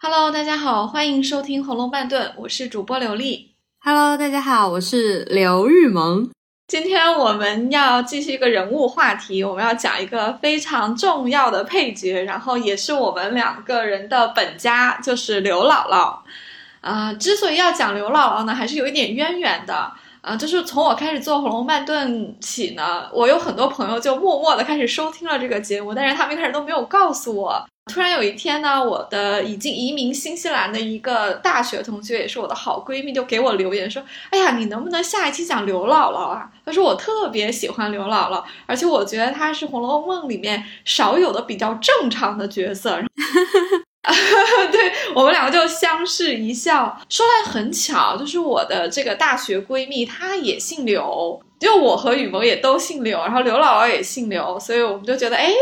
Hello，大家好，欢迎收听《红楼半顿》，我是主播刘丽。Hello，大家好，我是刘玉萌。今天我们要继续一个人物话题，我们要讲一个非常重要的配角，然后也是我们两个人的本家，就是刘姥姥。啊、之所以要讲刘姥姥呢，还是有一点渊源的。啊、就是从我开始做《红楼半顿》起呢，我有很多朋友就默默的开始收听了这个节目，但是他们一开始都没有告诉我。突然有一天呢，我的已经移民新西兰的一个大学同学，也是我的好闺蜜，就给我留言说：“哎呀，你能不能下一期讲刘姥姥啊？”她说我特别喜欢刘姥姥，而且我觉得她是《红楼梦》里面少有的比较正常的角色。对我们两个就相视一笑。说来很巧，就是我的这个大学闺蜜，她也姓刘，就我和雨萌也都姓刘，然后刘姥姥也姓刘，所以我们就觉得，哎，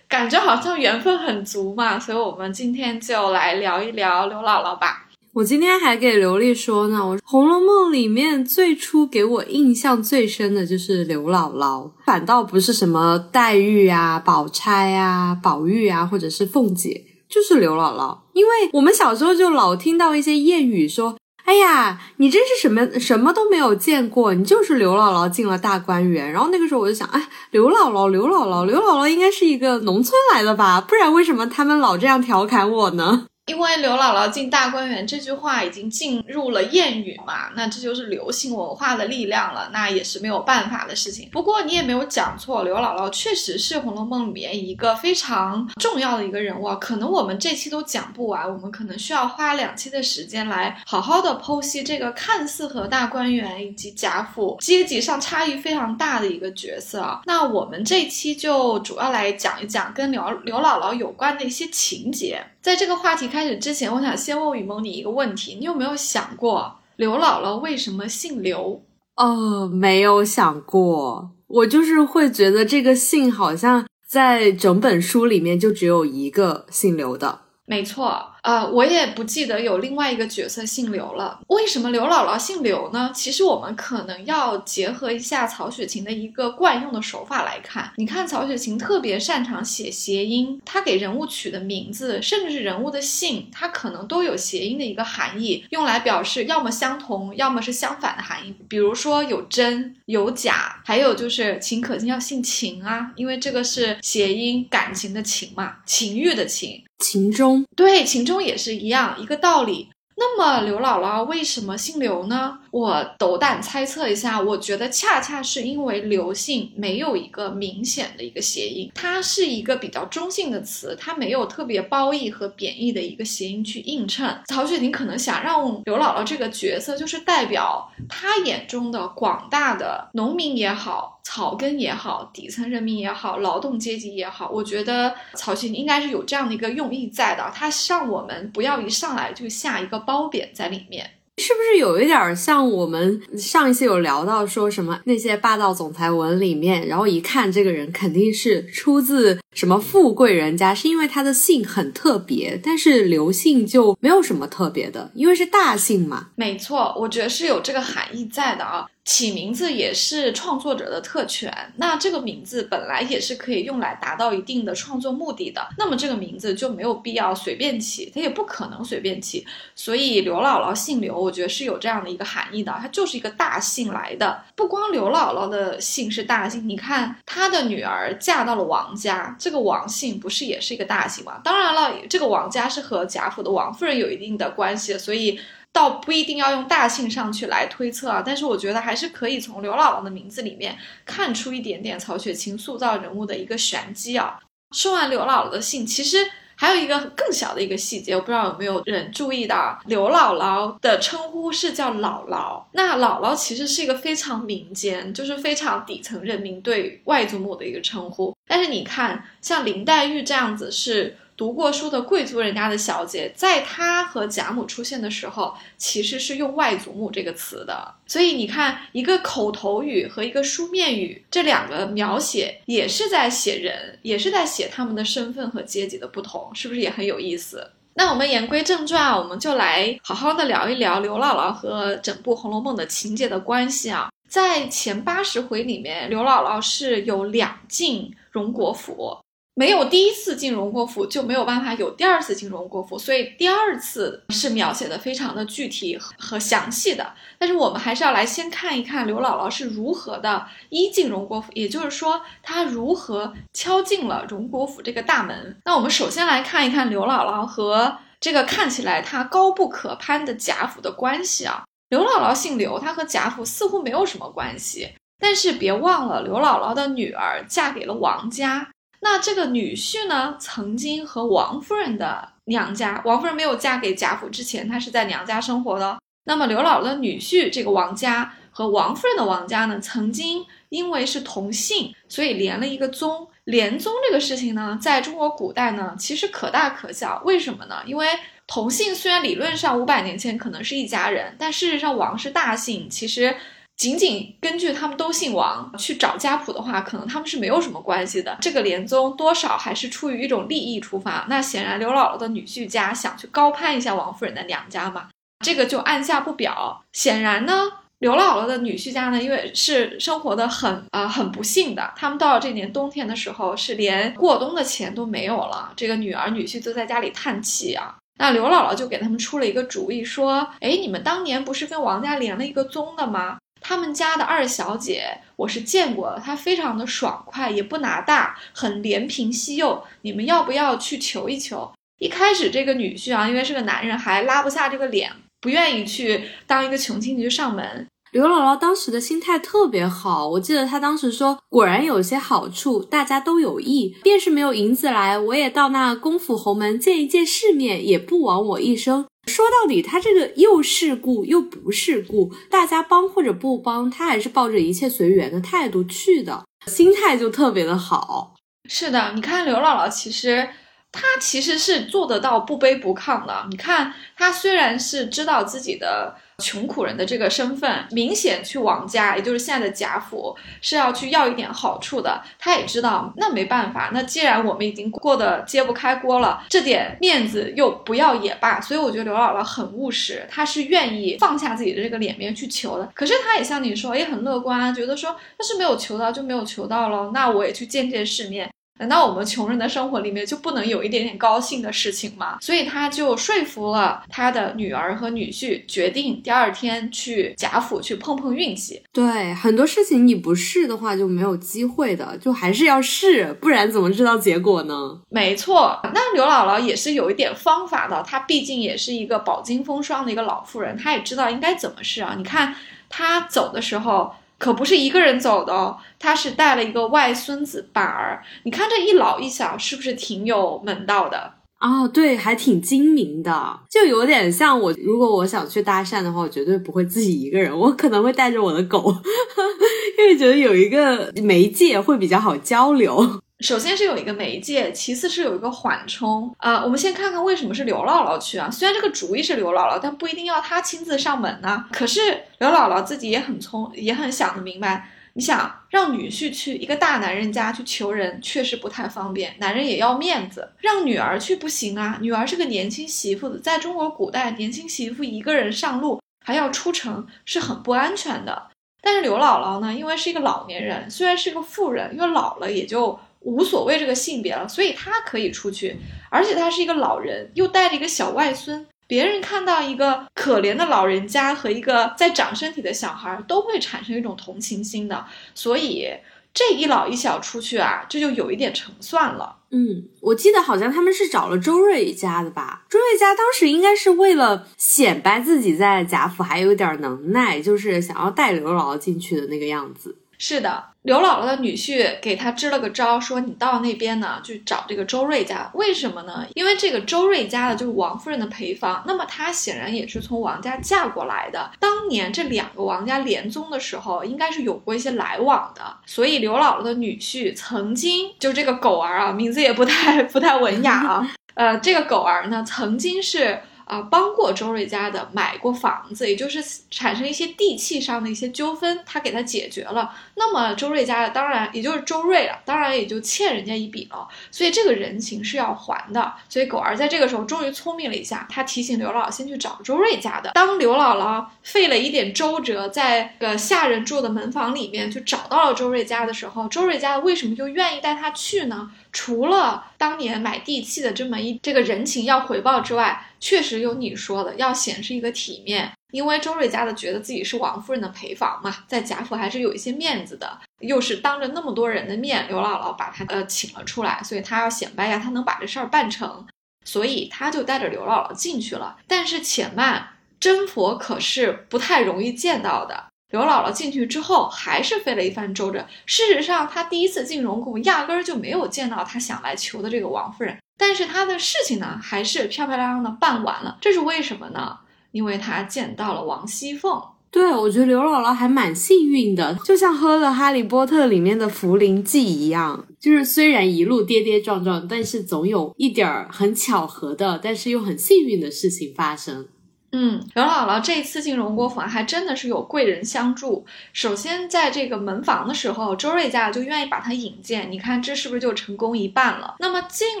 感觉好像缘分很足嘛。所以我们今天就来聊一聊刘姥姥吧。我今天还给刘丽说呢，我《红楼梦》里面最初给我印象最深的就是刘姥姥，反倒不是什么黛玉啊、宝钗啊、宝玉啊，或者是凤姐，就是刘姥姥。因为我们小时候就老听到一些谚语说。哎呀，你真是什么什么都没有见过，你就是刘姥姥进了大观园。然后那个时候我就想，哎，刘姥姥，刘姥姥，刘姥姥应该是一个农村来的吧？不然为什么他们老这样调侃我呢？因为刘姥姥进大观园这句话已经进入了谚语嘛，那这就是流行文化的力量了，那也是没有办法的事情。不过你也没有讲错，刘姥姥确实是《红楼梦》里面一个非常重要的一个人物啊。可能我们这期都讲不完，我们可能需要花两期的时间来好好的剖析这个看似和大观园以及贾府阶级上差异非常大的一个角色啊。那我们这期就主要来讲一讲跟刘刘姥姥有关的一些情节。在这个话题开始之前，我想先问雨萌你一个问题：你有没有想过刘姥姥为什么姓刘？哦，没有想过，我就是会觉得这个姓好像在整本书里面就只有一个姓刘的。没错，呃，我也不记得有另外一个角色姓刘了。为什么刘姥姥姓刘呢？其实我们可能要结合一下曹雪芹的一个惯用的手法来看。你看，曹雪芹特别擅长写谐音，他给人物取的名字，甚至是人物的姓，他可能都有谐音的一个含义，用来表示要么相同，要么是相反的含义。比如说有真、有假，还有就是秦可卿要姓秦啊，因为这个是谐音感情的情嘛，情欲的情。秦钟，对，秦钟也是一样一个道理。那么刘姥姥为什么姓刘呢？我斗胆猜测一下，我觉得恰恰是因为刘姓没有一个明显的一个谐音，它是一个比较中性的词，它没有特别褒义和贬义的一个谐音去映衬。曹雪芹可能想让刘姥姥这个角色，就是代表他眼中的广大的农民也好。草根也好，底层人民也好，劳动阶级也好，我觉得曹雪芹应该是有这样的一个用意在的。他让我们不要一上来就下一个褒贬在里面，是不是有一点像我们上一期有聊到说什么那些霸道总裁文里面，然后一看这个人肯定是出自什么富贵人家，是因为他的姓很特别，但是刘姓就没有什么特别的，因为是大姓嘛。没错，我觉得是有这个含义在的啊。起名字也是创作者的特权，那这个名字本来也是可以用来达到一定的创作目的的，那么这个名字就没有必要随便起，它也不可能随便起，所以刘姥姥姓刘，我觉得是有这样的一个含义的，它就是一个大姓来的。不光刘姥姥的姓是大姓，你看她的女儿嫁到了王家，这个王姓不是也是一个大姓吗？当然了，这个王家是和贾府的王夫人有一定的关系，所以。倒不一定要用大姓上去来推测啊，但是我觉得还是可以从刘姥姥的名字里面看出一点点曹雪芹塑造人物的一个玄机啊。说完刘姥姥的姓，其实还有一个更小的一个细节，我不知道有没有人注意到，刘姥姥的称呼是叫姥姥。那姥姥其实是一个非常民间，就是非常底层人民对外祖母的一个称呼。但是你看，像林黛玉这样子是。读过书的贵族人家的小姐，在她和贾母出现的时候，其实是用外祖母这个词的。所以你看，一个口头语和一个书面语，这两个描写也是在写人，也是在写他们的身份和阶级的不同，是不是也很有意思？那我们言归正传，我们就来好好的聊一聊刘姥姥和整部《红楼梦》的情节的关系啊。在前八十回里面，刘姥姥是有两进荣国府。没有第一次进荣国府，就没有办法有第二次进荣国府，所以第二次是描写的非常的具体和详细的。但是我们还是要来先看一看刘姥姥是如何的一进荣国府，也就是说她如何敲进了荣国府这个大门。那我们首先来看一看刘姥姥和这个看起来她高不可攀的贾府的关系啊。刘姥姥姓刘，她和贾府似乎没有什么关系，但是别忘了刘姥姥的女儿嫁给了王家。那这个女婿呢，曾经和王夫人的娘家，王夫人没有嫁给贾府之前，她是在娘家生活的。那么刘姥姥的女婿这个王家和王夫人的王家呢，曾经因为是同姓，所以连了一个宗。连宗这个事情呢，在中国古代呢，其实可大可小。为什么呢？因为同姓虽然理论上五百年前可能是一家人，但事实上王是大姓，其实。仅仅根据他们都姓王去找家谱的话，可能他们是没有什么关系的。这个连宗多少还是出于一种利益出发。那显然刘姥姥的女婿家想去高攀一下王夫人的娘家嘛，这个就按下不表。显然呢，刘姥姥的女婿家呢，因为是生活的很啊很不幸的，他们到了这年冬天的时候是连过冬的钱都没有了。这个女儿女婿就在家里叹气啊。那刘姥姥就给他们出了一个主意，说：哎，你们当年不是跟王家连了一个宗的吗？他们家的二小姐，我是见过，她非常的爽快，也不拿大，很怜贫惜幼。你们要不要去求一求？一开始这个女婿啊，因为是个男人，还拉不下这个脸，不愿意去当一个穷亲戚上门。刘姥姥当时的心态特别好，我记得她当时说：“果然有些好处，大家都有益。便是没有银子来，我也到那公府侯门见一见世面，也不枉我一生。”说到底，他这个又世故又不世故，大家帮或者不帮，他还是抱着一切随缘的态度去的，心态就特别的好。是的，你看刘姥姥，其实她其实是做得到不卑不亢的。你看她虽然是知道自己的。穷苦人的这个身份，明显去王家，也就是现在的贾府，是要去要一点好处的。他也知道，那没办法，那既然我们已经过得揭不开锅了，这点面子又不要也罢。所以我觉得刘姥姥很务实，她是愿意放下自己的这个脸面去求的。可是她也像你说，也很乐观，觉得说要是没有求到就没有求到了，那我也去见见世面。难道我们穷人的生活里面就不能有一点点高兴的事情吗？所以他就说服了他的女儿和女婿，决定第二天去贾府去碰碰运气。对，很多事情你不试的话就没有机会的，就还是要试，不然怎么知道结果呢？没错，那刘姥姥也是有一点方法的，她毕竟也是一个饱经风霜的一个老妇人，她也知道应该怎么试啊。你看她走的时候。可不是一个人走的哦，他是带了一个外孙子板儿。你看这一老一小，是不是挺有门道的哦？对，还挺精明的，就有点像我。如果我想去搭讪的话，我绝对不会自己一个人，我可能会带着我的狗，因为觉得有一个媒介会比较好交流。首先是有一个媒介，其次是有一个缓冲。啊，我们先看看为什么是刘姥姥去啊？虽然这个主意是刘姥姥，但不一定要她亲自上门呢。可是刘姥姥自己也很聪，也很想得明白。你想让女婿去一个大男人家去求人，确实不太方便，男人也要面子。让女儿去不行啊，女儿是个年轻媳妇子，在中国古代，年轻媳妇一个人上路还要出城，是很不安全的。但是刘姥姥呢，因为是一个老年人，虽然是个妇人，因为老了也就。无所谓这个性别了，所以他可以出去，而且他是一个老人，又带着一个小外孙。别人看到一个可怜的老人家和一个在长身体的小孩，都会产生一种同情心的。所以这一老一小出去啊，这就有一点成算了。嗯，我记得好像他们是找了周瑞家的吧？周瑞家当时应该是为了显摆自己在贾府还有点能耐，就是想要带刘姥姥进去的那个样子。是的，刘姥姥的女婿给她支了个招，说你到那边呢，去找这个周瑞家。为什么呢？因为这个周瑞家的就是王夫人的陪房，那么她显然也是从王家嫁过来的。当年这两个王家联宗的时候，应该是有过一些来往的。所以刘姥姥的女婿曾经就这个狗儿啊，名字也不太 不太文雅啊。呃，这个狗儿呢，曾经是。啊，帮过周瑞家的买过房子，也就是产生一些地契上的一些纠纷，他给他解决了。那么周瑞家的当然也就是周瑞了，当然也就欠人家一笔了。所以这个人情是要还的。所以狗儿在这个时候终于聪明了一下，他提醒刘姥姥先去找周瑞家的。当刘姥姥费了一点周折，在个下人住的门房里面就找到了周瑞家的时候，周瑞家为什么就愿意带他去呢？除了当年买地契的这么一这个人情要回报之外，确实有你说的要显示一个体面。因为周瑞家的觉得自己是王夫人的陪房嘛，在贾府还是有一些面子的，又是当着那么多人的面，刘姥姥把他呃请了出来，所以他要显摆呀，他能把这事儿办成，所以他就带着刘姥姥进去了。但是且慢，真佛可是不太容易见到的。刘姥姥进去之后，还是费了一番周折。事实上，她第一次进荣宫，压根儿就没有见到她想来求的这个王夫人。但是她的事情呢，还是漂漂亮亮的办完了。这是为什么呢？因为她见到了王熙凤。对，我觉得刘姥姥还蛮幸运的，就像喝了《哈利波特》里面的茯苓剂一样，就是虽然一路跌跌撞撞，但是总有一点儿很巧合的，但是又很幸运的事情发生。嗯，刘姥姥这次进荣国府还真的是有贵人相助。首先，在这个门房的时候，周瑞家就愿意把她引荐。你看，这是不是就成功一半了？那么进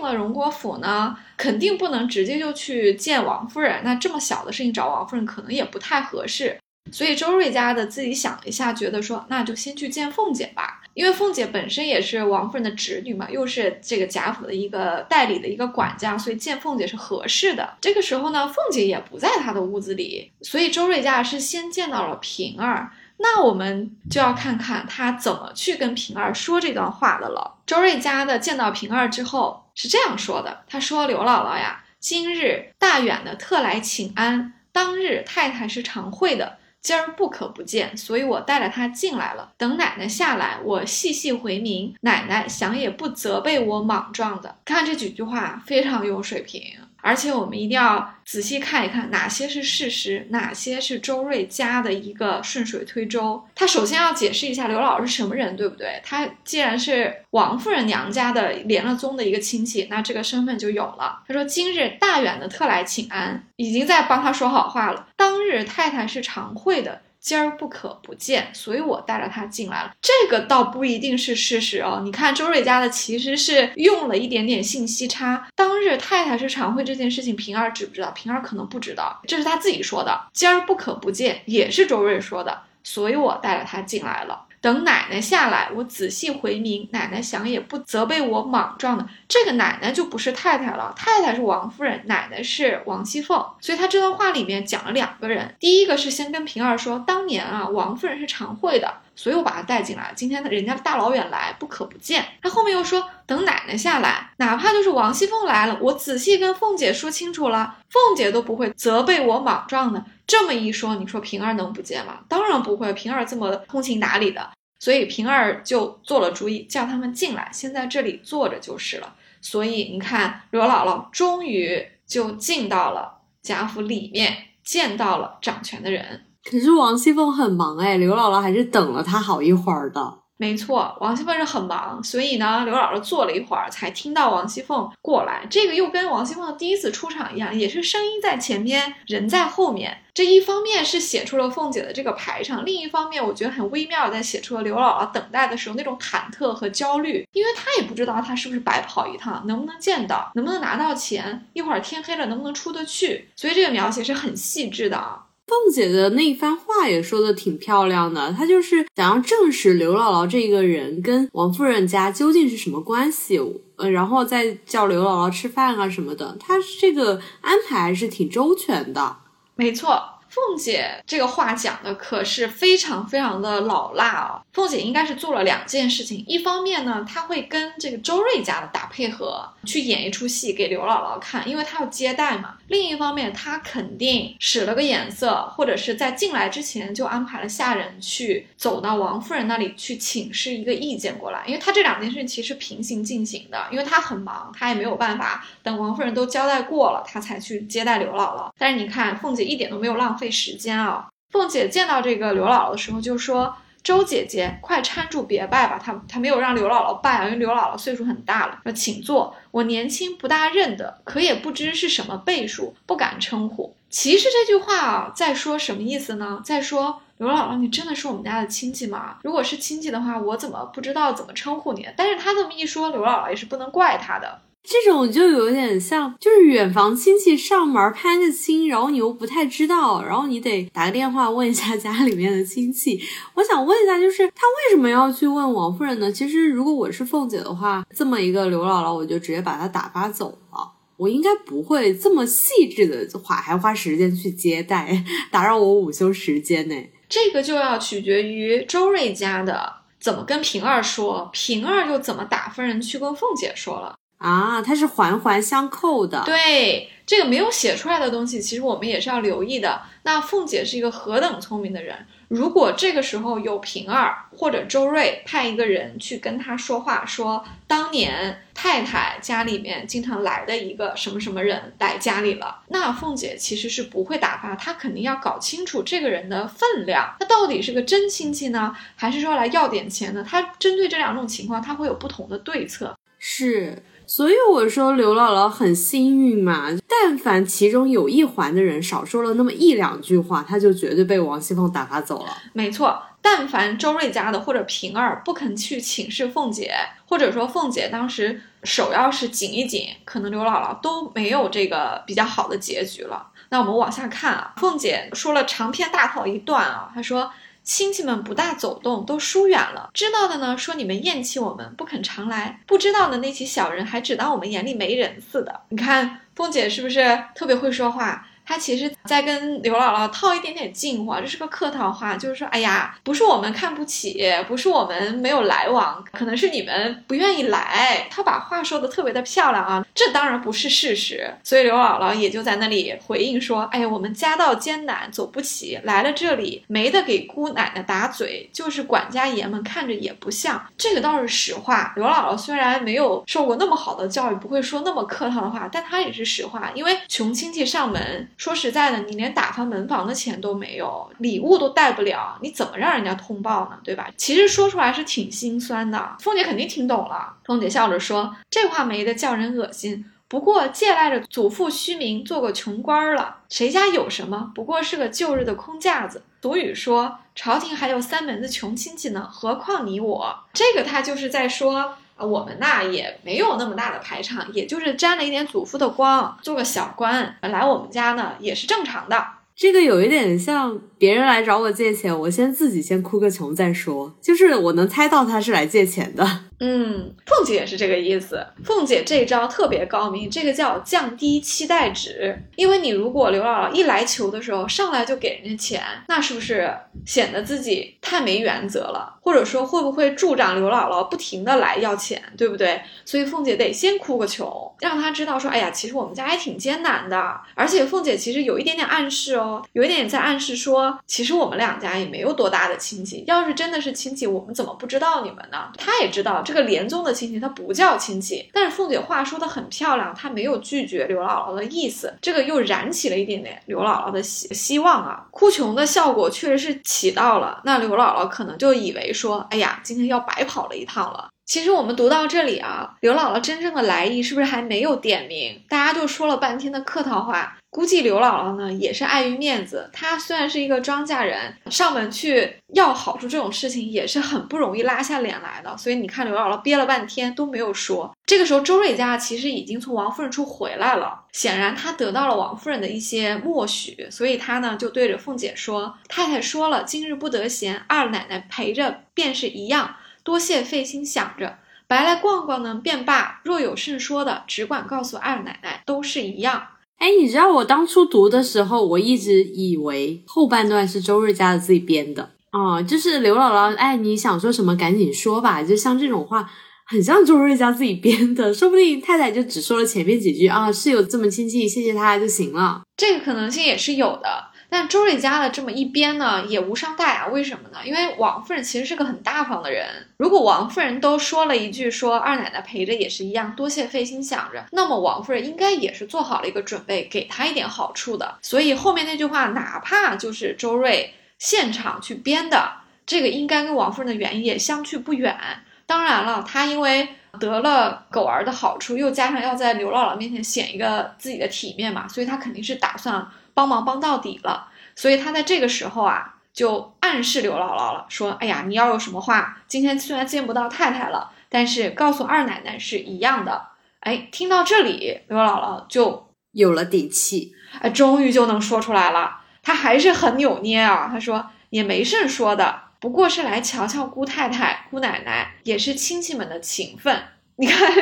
了荣国府呢，肯定不能直接就去见王夫人。那这么小的事情找王夫人，可能也不太合适。所以周瑞家的自己想了一下，觉得说那就先去见凤姐吧，因为凤姐本身也是王夫人的侄女嘛，又是这个贾府的一个代理的一个管家，所以见凤姐是合适的。这个时候呢，凤姐也不在她的屋子里，所以周瑞家是先见到了平儿。那我们就要看看他怎么去跟平儿说这段话的了。周瑞家的见到平儿之后是这样说的，他说：“刘姥姥呀，今日大远的特来请安，当日太太是常会的。”今儿不可不见，所以我带着他进来了。等奶奶下来，我细细回明。奶奶想也不责备我莽撞的。看这几句话非常有水平。而且我们一定要仔细看一看哪些是事实，哪些是周瑞家的一个顺水推舟。他首先要解释一下刘姥姥是什么人，对不对？他既然是王夫人娘家的连了宗的一个亲戚，那这个身份就有了。他说今日大远的特来请安，已经在帮他说好话了。当日太太是常会的。今儿不可不见，所以我带着他进来了。这个倒不一定是事实哦。你看周瑞家的其实是用了一点点信息差。当日太太是常会这件事情，平儿知不知道？平儿可能不知道，这是他自己说的。今儿不可不见，也是周瑞说的，所以我带着他进来了。等奶奶下来，我仔细回明。奶奶想也不责备我莽撞的。这个奶奶就不是太太了，太太是王夫人，奶奶是王熙凤。所以她这段话里面讲了两个人。第一个是先跟平儿说，当年啊，王夫人是常会的，所以我把她带进来。今天人家大老远来，不可不见。他后面又说，等奶奶下来，哪怕就是王熙凤来了，我仔细跟凤姐说清楚了，凤姐都不会责备我莽撞的。这么一说，你说平儿能不见吗？当然不会，平儿这么通情达理的，所以平儿就做了主意，叫他们进来，先在这里坐着就是了。所以你看，刘姥姥终于就进到了贾府里面，见到了掌权的人。可是王熙凤很忙哎，刘姥姥还是等了她好一会儿的。没错，王熙凤是很忙，所以呢，刘姥姥坐了一会儿才听到王熙凤过来。这个又跟王熙凤的第一次出场一样，也是声音在前面，人在后面。这一方面是写出了凤姐的这个排场，另一方面我觉得很微妙，在写出了刘姥姥等待的时候那种忐忑和焦虑，因为她也不知道她是不是白跑一趟，能不能见到，能不能拿到钱，一会儿天黑了能不能出得去，所以这个描写是很细致的啊。凤姐的那一番话也说的挺漂亮的，她就是想要证实刘姥姥这个人跟王夫人家究竟是什么关系，呃，然后再叫刘姥姥吃饭啊什么的，她这个安排还是挺周全的。没错。凤姐这个话讲的可是非常非常的老辣哦！凤姐应该是做了两件事情，一方面呢，她会跟这个周瑞家的打配合，去演一出戏给刘姥姥看，因为她要接待嘛；另一方面，她肯定使了个眼色，或者是在进来之前就安排了下人去走到王夫人那里去请示一个意见过来，因为她这两件事情其实平行进行的，因为她很忙，她也没有办法等王夫人都交代过了，她才去接待刘姥姥。但是你看，凤姐一点都没有浪。费时间啊！凤姐见到这个刘姥姥的时候，就说：“周姐姐，快搀住别拜吧。”她她没有让刘姥姥拜啊，因为刘姥姥岁数很大了。说：“请坐，我年轻不大认得，可也不知是什么辈数，不敢称呼。”其实这句话啊，在说什么意思呢？在说刘姥姥，你真的是我们家的亲戚吗？如果是亲戚的话，我怎么不知道怎么称呼你？但是她这么一说，刘姥姥也是不能怪她的。这种就有点像，就是远房亲戚上门攀个亲，然后你又不太知道，然后你得打个电话问一下家里面的亲戚。我想问一下，就是他为什么要去问王夫人呢？其实如果我是凤姐的话，这么一个刘姥姥，我就直接把她打发走了。我应该不会这么细致的花，还花时间去接待，打扰我午休时间呢。这个就要取决于周瑞家的怎么跟平儿说，平儿又怎么打发人去跟凤姐说了。啊，它是环环相扣的。对，这个没有写出来的东西，其实我们也是要留意的。那凤姐是一个何等聪明的人，如果这个时候有平儿或者周瑞派一个人去跟她说话，说当年太太家里面经常来的一个什么什么人来家里了，那凤姐其实是不会打发，她肯定要搞清楚这个人的分量，他到底是个真亲戚呢，还是说来要点钱呢？她针对这两种情况，她会有不同的对策。是。所以我说刘姥姥很幸运嘛，但凡其中有一环的人少说了那么一两句话，他就绝对被王熙凤打发走了。没错，但凡周瑞家的或者平儿不肯去请示凤姐，或者说凤姐当时手要是紧一紧，可能刘姥姥都没有这个比较好的结局了。那我们往下看啊，凤姐说了长篇大套一段啊，她说。亲戚们不大走动，都疏远了。知道的呢，说你们厌弃我们，不肯常来；不知道的那起小人，还只当我们眼里没人似的。你看，凤姐是不是特别会说话？他其实在跟刘姥姥套一点点近乎，这是个客套话，就是说，哎呀，不是我们看不起，不是我们没有来往，可能是你们不愿意来。他把话说的特别的漂亮啊，这当然不是事实。所以刘姥姥也就在那里回应说，哎呀，我们家道艰难，走不起，来了这里没得给姑奶奶打嘴，就是管家爷们看着也不像。这个倒是实话。刘姥姥虽然没有受过那么好的教育，不会说那么客套的话，但她也是实话，因为穷亲戚上门。说实在的，你连打发门房的钱都没有，礼物都带不了，你怎么让人家通报呢？对吧？其实说出来是挺心酸的。凤姐肯定听懂了，凤姐笑着说：“这话没得叫人恶心，不过借赖着祖父虚名，做个穷官了。谁家有什么？不过是个旧日的空架子。俗语说，朝廷还有三门子穷亲戚呢，何况你我？这个他就是在说。”啊，我们那也没有那么大的排场，也就是沾了一点祖父的光，做个小官来我们家呢，也是正常的。这个有一点像别人来找我借钱，我先自己先哭个穷再说，就是我能猜到他是来借钱的。嗯，凤姐也是这个意思。凤姐这招特别高明，这个叫降低期待值。因为你如果刘姥姥一来求的时候上来就给人家钱，那是不是显得自己太没原则了？或者说会不会助长刘姥姥不停的来要钱，对不对？所以凤姐得先哭个穷，让她知道说，哎呀，其实我们家也挺艰难的。而且凤姐其实有一点点暗示哦，有一点点在暗示说，其实我们两家也没有多大的亲戚。要是真的是亲戚，我们怎么不知道你们呢？她也知道。这个连宗的亲戚他不叫亲戚，但是凤姐话说的很漂亮，她没有拒绝刘姥姥的意思，这个又燃起了一点点刘姥姥的希希望啊，哭穷的效果确实是起到了，那刘姥姥可能就以为说，哎呀，今天要白跑了一趟了。其实我们读到这里啊，刘姥姥真正的来意是不是还没有点名？大家就说了半天的客套话，估计刘姥姥呢也是碍于面子。她虽然是一个庄稼人，上门去要好处这种事情也是很不容易拉下脸来的。所以你看刘姥姥憋了半天都没有说。这个时候周瑞家其实已经从王夫人处回来了，显然他得到了王夫人的一些默许，所以他呢就对着凤姐说：“太太说了，今日不得闲，二奶奶陪着便是一样。”多谢费心想着，白来逛逛呢便罢。若有甚说的，只管告诉二奶奶，都是一样。哎，你知道我当初读的时候，我一直以为后半段是周瑞家的自己编的哦，就是刘姥姥，哎，你想说什么赶紧说吧。就像这种话，很像周瑞家自己编的，说不定太太就只说了前面几句啊，是有这么亲戚，谢谢他就行了。这个可能性也是有的。但周瑞家的这么一编呢，也无伤大雅。为什么呢？因为王夫人其实是个很大方的人。如果王夫人都说了一句说二奶奶陪着也是一样，多谢费心想着，那么王夫人应该也是做好了一个准备，给她一点好处的。所以后面那句话，哪怕就是周瑞现场去编的，这个应该跟王夫人的原意也相去不远。当然了，他因为得了狗儿的好处，又加上要在刘姥姥面前显一个自己的体面嘛，所以他肯定是打算。帮忙帮到底了，所以他在这个时候啊，就暗示刘姥姥了，说：“哎呀，你要有什么话，今天虽然见不到太太了，但是告诉二奶奶是一样的。”哎，听到这里，刘姥姥就有了底气，哎，终于就能说出来了。她还是很扭捏啊，她说也没甚说的，不过是来瞧瞧姑太太、姑奶奶，也是亲戚们的情分。你看，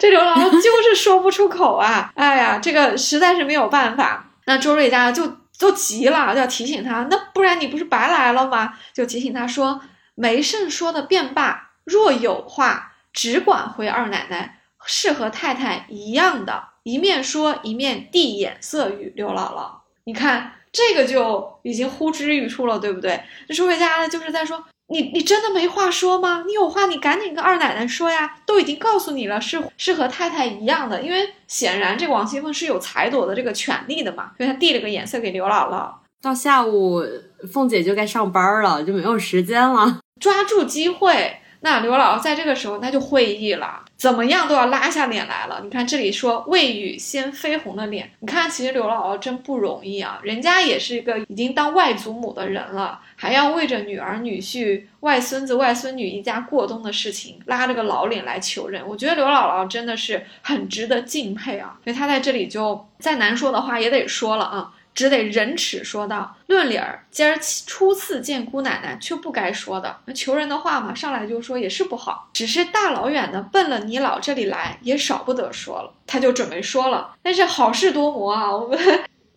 这刘姥姥就是说不出口啊！哎呀，这个实在是没有办法。那周瑞家就就急了，就要提醒他，那不然你不是白来了吗？就提醒他说，没甚说的便罢，若有话，只管回二奶奶，是和太太一样的。一面说，一面递眼色与刘姥姥。你看，这个就已经呼之欲出了，对不对？这周瑞家呢，就是在说。你你真的没话说吗？你有话你赶紧跟二奶奶说呀！都已经告诉你了，是是和太太一样的，因为显然这个王熙凤是有裁夺的这个权利的嘛，所以她递了个眼色给刘姥姥。到下午，凤姐就该上班了，就没有时间了，抓住机会。那刘姥姥在这个时候，那就会意了，怎么样都要拉下脸来了。你看这里说未雨先飞红的脸，你看其实刘姥姥真不容易啊，人家也是一个已经当外祖母的人了，还要为着女儿女婿、外孙子外孙女一家过冬的事情，拉着个老脸来求人。我觉得刘姥姥真的是很值得敬佩啊，所以她在这里就再难说的话也得说了啊。只得忍耻说道：“论理儿，今儿初次见姑奶奶，却不该说的。那求人的话嘛，上来就说也是不好。只是大老远的奔了你老这里来，也少不得说了。他就准备说了，但是好事多磨啊！我们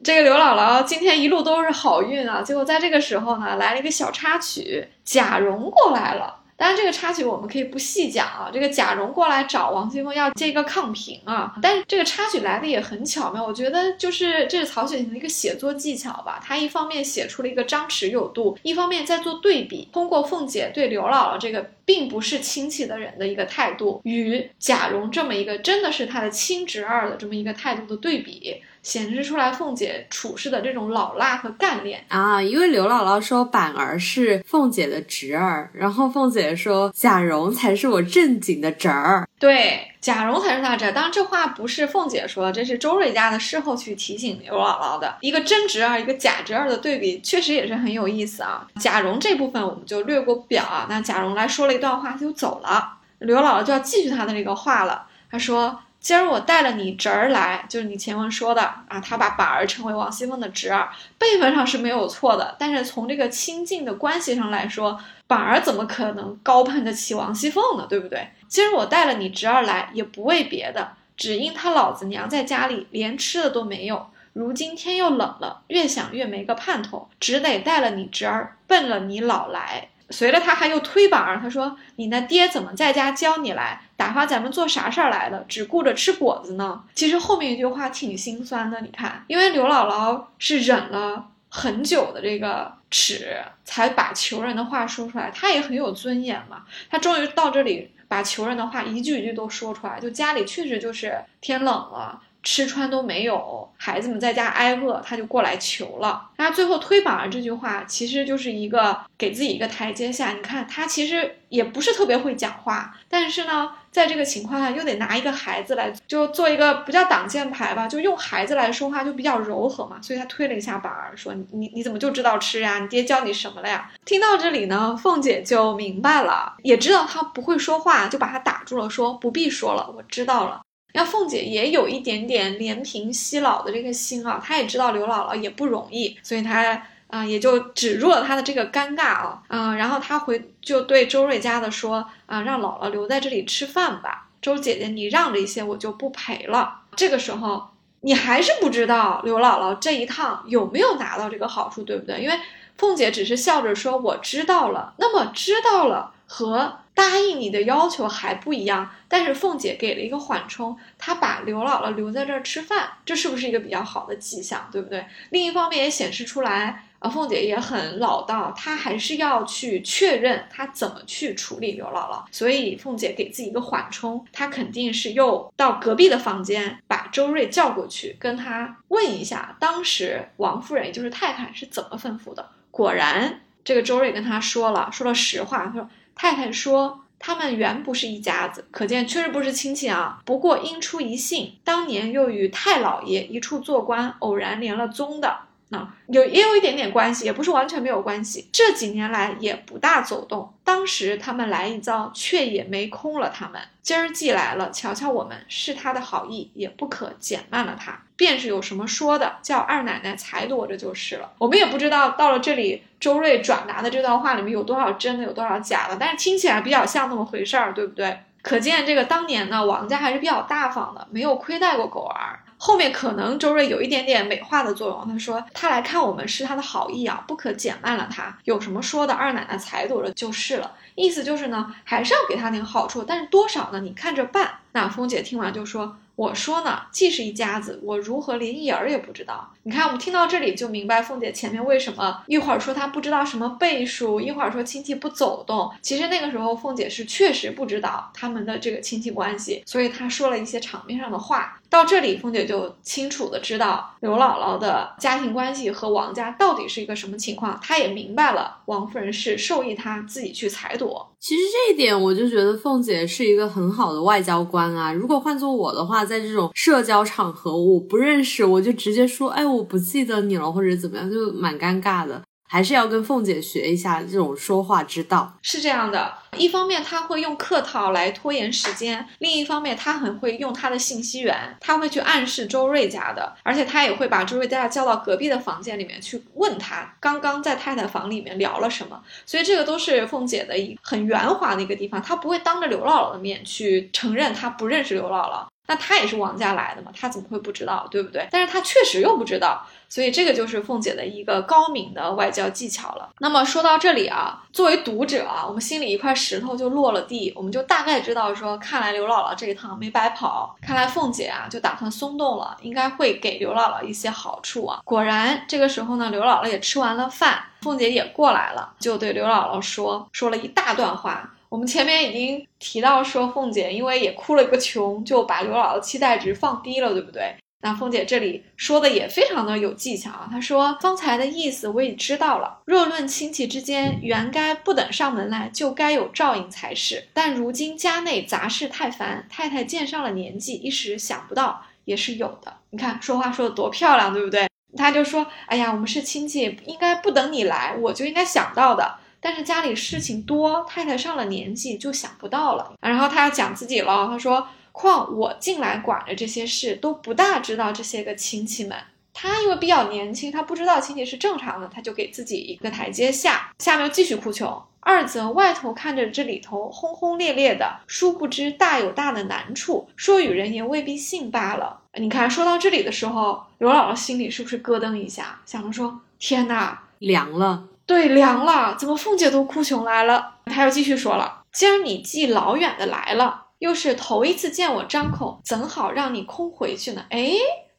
这个刘姥姥今天一路都是好运啊，结果在这个时候呢，来了一个小插曲，贾蓉过来了。”当然，这个插曲我们可以不细讲啊。这个贾蓉过来找王熙凤要借一个抗评啊，但是这个插曲来的也很巧妙。我觉得就是这是曹雪芹的一个写作技巧吧。他一方面写出了一个张弛有度，一方面在做对比，通过凤姐对刘姥姥这个并不是亲戚的人的一个态度，与贾蓉这么一个真的是他的亲侄儿的这么一个态度的对比。显示出来凤姐处事的这种老辣和干练啊，因为刘姥姥说板儿是凤姐的侄儿，然后凤姐说贾蓉才是我正经的侄儿，对，贾蓉才是他侄儿。当然这话不是凤姐说的，这是周瑞家的事后去提醒刘姥姥的。一个真侄儿，一个假侄儿的对比，确实也是很有意思啊。贾蓉这部分我们就略过不表啊。那贾蓉来说了一段话就走了，刘姥姥就要继续她的这个话了，她说。今儿我带了你侄儿来，就是你前文说的啊，他把板儿称为王熙凤的侄儿，辈分上是没有错的，但是从这个亲近的关系上来说，板儿怎么可能高攀得起王熙凤呢？对不对？今儿我带了你侄儿来，也不为别的，只因他老子娘在家里连吃的都没有，如今天又冷了，越想越没个盼头，只得带了你侄儿奔了你老来。随着他还又推板儿，他说：“你那爹怎么在家教你来？打发咱们做啥事儿来了？只顾着吃果子呢？”其实后面一句话挺心酸的，你看，因为刘姥姥是忍了很久的这个耻，才把求人的话说出来。她也很有尊严嘛，她终于到这里把求人的话一句一句都说出来。就家里确实就是天冷了。吃穿都没有，孩子们在家挨饿，他就过来求了。那最后推板儿这句话，其实就是一个给自己一个台阶下。你看他其实也不是特别会讲话，但是呢，在这个情况下又得拿一个孩子来，就做一个不叫挡箭牌吧，就用孩子来说话就比较柔和嘛。所以他推了一下板儿，说你你怎么就知道吃呀？你爹教你什么了呀？听到这里呢，凤姐就明白了，也知道他不会说话，就把他打住了，说不必说了，我知道了。那凤姐也有一点点怜贫惜老的这个心啊，她也知道刘姥姥也不容易，所以她啊也就止住了她的这个尴尬啊，嗯，然后她回就对周瑞家的说啊，让姥姥留在这里吃饭吧，周姐姐你让着一些，我就不陪了。这个时候你还是不知道刘姥姥这一趟有没有拿到这个好处，对不对？因为凤姐只是笑着说我知道了，那么知道了和。答应你的要求还不一样，但是凤姐给了一个缓冲，她把刘姥姥留在这儿吃饭，这是不是一个比较好的迹象，对不对？另一方面也显示出来，啊，凤姐也很老道，她还是要去确认她怎么去处理刘姥姥，所以凤姐给自己一个缓冲，她肯定是又到隔壁的房间把周瑞叫过去，跟他问一下当时王夫人也就是太太是怎么吩咐的。果然，这个周瑞跟他说了，说了实话，他说。太太说：“他们原不是一家子，可见确实不是亲戚啊。不过因出一姓，当年又与太老爷一处做官，偶然连了宗的。啊，有也有一点点关系，也不是完全没有关系。这几年来也不大走动，当时他们来一遭，却也没空了他们。今儿既来了，瞧瞧我们，是他的好意，也不可减慢了他。便是有什么说的，叫二奶奶裁夺着就是了。我们也不知道到了这里，周瑞转达的这段话里面有多少真的，有多少假的，但是听起来比较像那么回事儿，对不对？可见这个当年呢，王家还是比较大方的，没有亏待过狗儿。后面可能周瑞有一点点美化的作用，他说他来看我们是他的好意啊，不可减慢了他。有什么说的，二奶奶裁夺了就是了。意思就是呢，还是要给他点好处，但是多少呢？你看着办。那凤姐听完就说。我说呢，既是一家子，我如何连一儿也不知道？你看，我们听到这里就明白凤姐前面为什么一会儿说她不知道什么倍数，一会儿说亲戚不走动。其实那个时候凤姐是确实不知道他们的这个亲戚关系，所以她说了一些场面上的话。到这里，凤姐就清楚的知道刘姥姥的家庭关系和王家到底是一个什么情况，她也明白了王夫人是授意她自己去裁夺。其实这一点，我就觉得凤姐是一个很好的外交官啊。如果换做我的话，在这种社交场合，我不认识，我就直接说，哎，我不记得你了，或者怎么样，就蛮尴尬的。还是要跟凤姐学一下这种说话之道。是这样的，一方面他会用客套来拖延时间，另一方面他很会用他的信息源，他会去暗示周瑞家的，而且他也会把周瑞家叫到隔壁的房间里面去问他刚刚在太太房里面聊了什么。所以这个都是凤姐的一很圆滑的一个地方，她不会当着刘姥姥的面去承认她不认识刘姥姥。那他也是王家来的嘛，他怎么会不知道，对不对？但是他确实又不知道。所以这个就是凤姐的一个高明的外交技巧了。那么说到这里啊，作为读者啊，我们心里一块石头就落了地，我们就大概知道说，看来刘姥姥这一趟没白跑，看来凤姐啊就打算松动了，应该会给刘姥姥一些好处啊。果然，这个时候呢，刘姥姥也吃完了饭，凤姐也过来了，就对刘姥姥说说了一大段话。我们前面已经提到说，凤姐因为也哭了一个穷，就把刘姥姥期待值放低了，对不对？那凤姐这里说的也非常的有技巧啊，她说方才的意思我已知道了。若论亲戚之间，原该不等上门来就该有照应才是。但如今家内杂事太繁，太太见上了年纪，一时想不到也是有的。你看说话说的多漂亮，对不对？她就说，哎呀，我们是亲戚，应该不等你来，我就应该想到的。但是家里事情多，太太上了年纪就想不到了。然后她要讲自己了，她说。况我进来管着这些事，都不大知道这些个亲戚们。他因为比较年轻，他不知道亲戚是正常的，他就给自己一个台阶下。下面继续哭穷。二则外头看着这里头轰轰烈烈的，殊不知大有大的难处，说与人也未必信罢了。你看，说到这里的时候，刘姥姥心里是不是咯噔一下，想着说：天哪，凉了。对，凉了。怎么凤姐都哭穷来了？他又继续说了：既然你既老远的来了。又是头一次见我张口，怎好让你空回去呢？哎，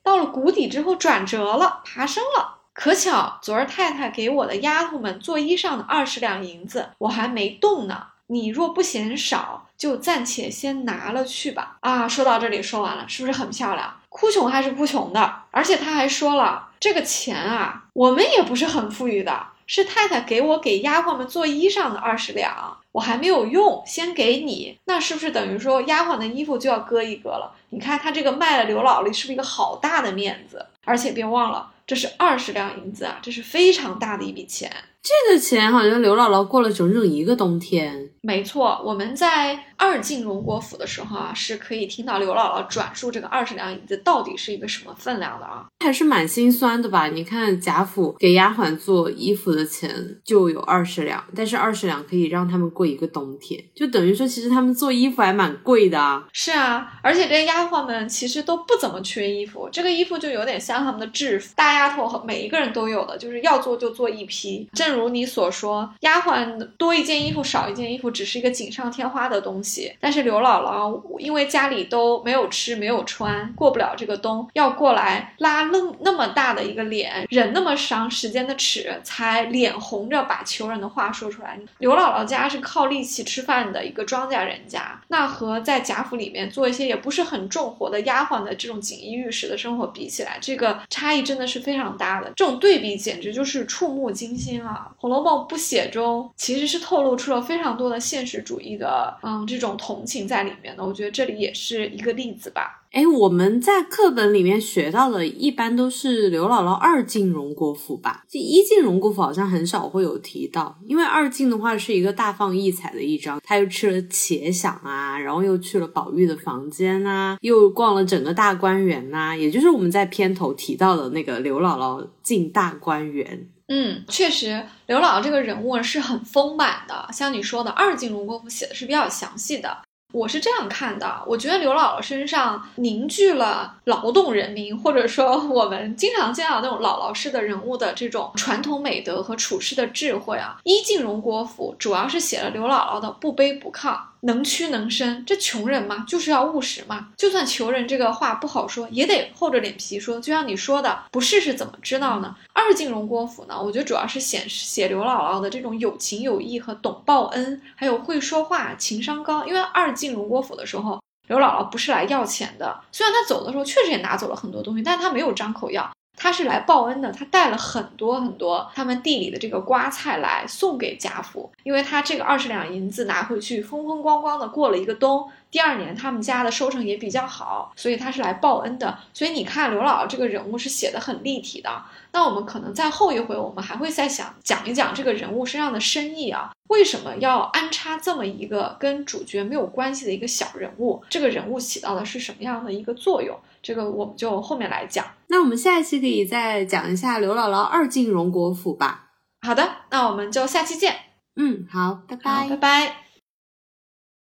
到了谷底之后转折了，爬升了。可巧昨儿太太给我的丫头们做衣裳的二十两银子，我还没动呢。你若不嫌少，就暂且先拿了去吧。啊，说到这里说完了，是不是很漂亮？哭穷还是哭穷的，而且他还说了，这个钱啊，我们也不是很富裕的。是太太给我给丫鬟们做衣裳的二十两，我还没有用，先给你，那是不是等于说丫鬟的衣服就要割一割了？你看他这个卖了刘姥姥，是不是一个好大的面子？而且别忘了，这是二十两银子啊，这是非常大的一笔钱。这个钱好像刘姥姥过了整整一个冬天。没错，我们在二进荣国府的时候啊，是可以听到刘姥姥转述这个二十两银子到底是一个什么分量的啊，还是蛮心酸的吧？你看贾府给丫鬟做衣服的钱就有二十两，但是二十两可以让他们过一个冬天，就等于说其实他们做衣服还蛮贵的啊。是啊，而且这些丫鬟们其实都不怎么缺衣服，这个衣服就有点像他们的制服，大丫头和每一个人都有的，就是要做就做一批。正如你所说，丫鬟多一件衣服少一件衣服。只是一个锦上添花的东西，但是刘姥姥因为家里都没有吃没有穿，过不了这个冬，要过来拉那那么大的一个脸，忍那么长时间的尺，才脸红着把求人的话说出来。刘姥姥家是靠力气吃饭的一个庄稼人家，那和在贾府里面做一些也不是很重活的丫鬟的这种锦衣玉食的生活比起来，这个差异真的是非常搭的。这种对比简直就是触目惊心啊！《红楼梦》不写中其实是透露出了非常多的。现实主义的，嗯，这种同情在里面的，我觉得这里也是一个例子吧。哎，我们在课本里面学到的，一般都是刘姥姥二进荣国府吧？这一进荣国府好像很少会有提到，因为二进的话是一个大放异彩的一章，他又去了且想啊，然后又去了宝玉的房间啊，又逛了整个大观园呐，也就是我们在片头提到的那个刘姥姥进大观园。嗯，确实，刘姥姥这个人物是很丰满的，像你说的，二进荣国府写的是比较详细的。我是这样看的，我觉得刘姥姥身上凝聚了劳动人民，或者说 我们经常见到那种姥姥式的人物的这种传统美德和处事的智慧啊。一进荣国府主要是写了刘姥姥的不卑不亢。能屈能伸，这穷人嘛，就是要务实嘛。就算求人这个话不好说，也得厚着脸皮说。就像你说的，不试试怎么知道呢？二进荣国府呢，我觉得主要是显示写刘姥姥的这种有情有义和懂报恩，还有会说话，情商高。因为二进荣国府的时候，刘姥姥不是来要钱的，虽然她走的时候确实也拿走了很多东西，但是她没有张口要。他是来报恩的，他带了很多很多他们地里的这个瓜菜来送给贾府，因为他这个二十两银子拿回去，风风光光的过了一个冬。第二年他们家的收成也比较好，所以他是来报恩的。所以你看刘姥姥这个人物是写的很立体的。那我们可能在后一回，我们还会再想讲一讲这个人物身上的深意啊，为什么要安插这么一个跟主角没有关系的一个小人物？这个人物起到的是什么样的一个作用？这个我们就后面来讲。那我们下一期可以再讲一下刘姥姥二进荣国府吧。好的，那我们就下期见。嗯，好，拜拜，拜拜。